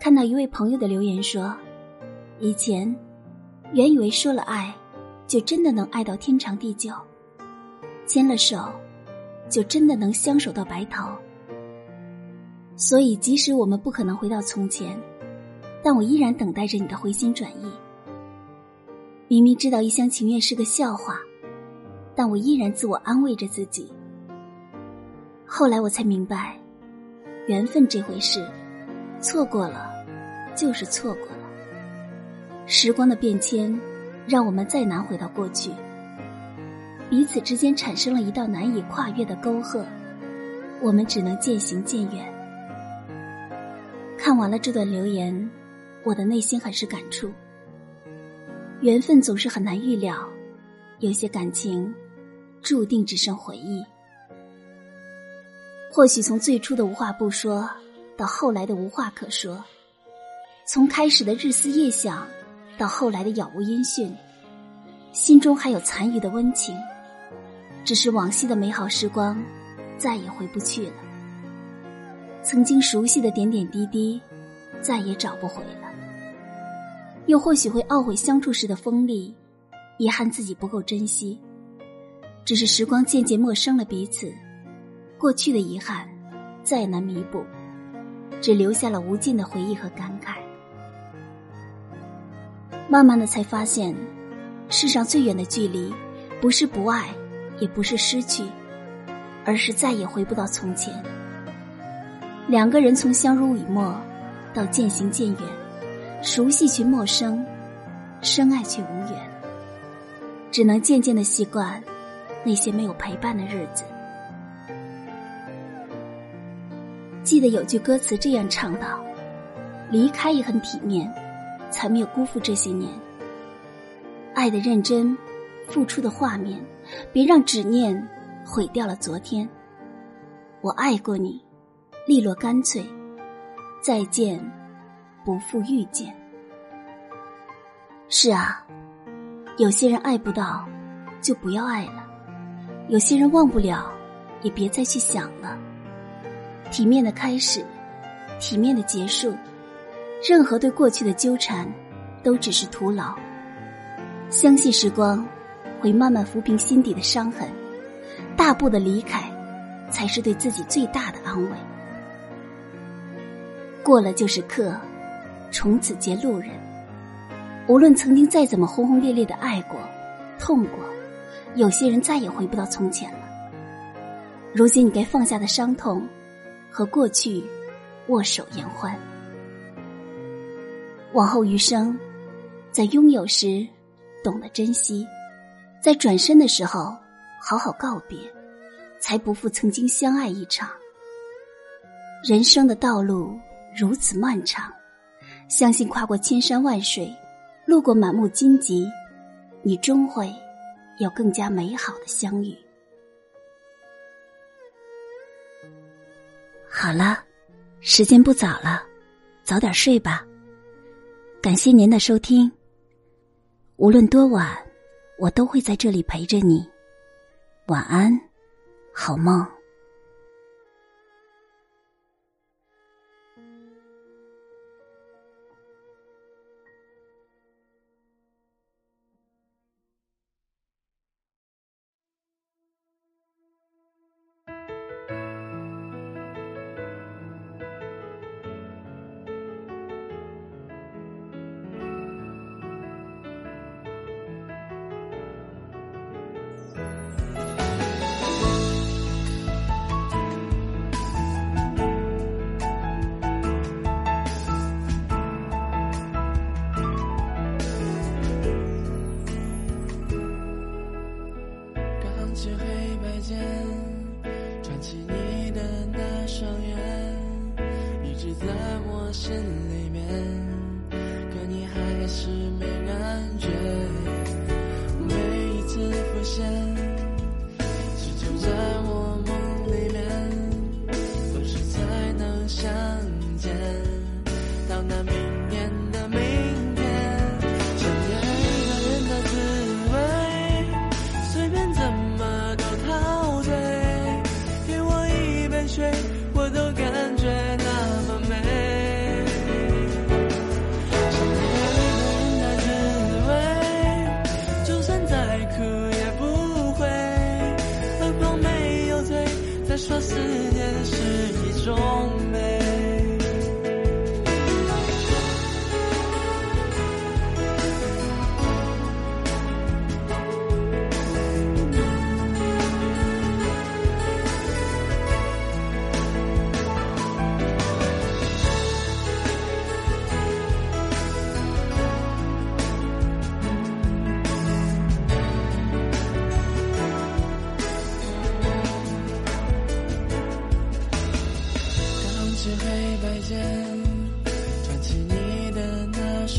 看到一位朋友的留言说：“以前原以为说了爱，就真的能爱到天长地久；牵了手，就真的能相守到白头。所以，即使我们不可能回到从前，但我依然等待着你的回心转意。明明知道一厢情愿是个笑话，但我依然自我安慰着自己。后来我才明白，缘分这回事，错过了。”就是错过了。时光的变迁，让我们再难回到过去。彼此之间产生了一道难以跨越的沟壑，我们只能渐行渐远。看完了这段留言，我的内心很是感触。缘分总是很难预料，有些感情注定只剩回忆。或许从最初的无话不说，到后来的无话可说。从开始的日思夜想，到后来的杳无音讯，心中还有残余的温情。只是往昔的美好时光，再也回不去了。曾经熟悉的点点滴滴，再也找不回了。又或许会懊悔相处时的锋利，遗憾自己不够珍惜。只是时光渐渐陌生了彼此，过去的遗憾再难弥补，只留下了无尽的回忆和感慨。慢慢的才发现，世上最远的距离，不是不爱，也不是失去，而是再也回不到从前。两个人从相濡以沫，到渐行渐远，熟悉却陌生，深爱却无缘，只能渐渐的习惯那些没有陪伴的日子。记得有句歌词这样唱道：“离开也很体面。”才没有辜负这些年，爱的认真，付出的画面，别让执念毁掉了昨天。我爱过你，利落干脆，再见，不负遇见。是啊，有些人爱不到，就不要爱了；有些人忘不了，也别再去想了。体面的开始，体面的结束。任何对过去的纠缠，都只是徒劳。相信时光会慢慢抚平心底的伤痕，大步的离开，才是对自己最大的安慰。过了就是客，从此皆路人。无论曾经再怎么轰轰烈烈的爱过、痛过，有些人再也回不到从前了。如今你该放下的伤痛，和过去握手言欢。往后余生，在拥有时懂得珍惜，在转身的时候好好告别，才不负曾经相爱一场。人生的道路如此漫长，相信跨过千山万水，路过满目荆棘，你终会有更加美好的相遇。好了，时间不早了，早点睡吧。感谢您的收听。无论多晚，我都会在这里陪着你。晚安，好梦。想起黑白间，串起你的那双眼，一直在我心里面，可你还是没感觉。每一次浮现。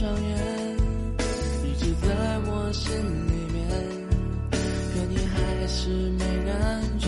双眼一直在我心里面可你还是没人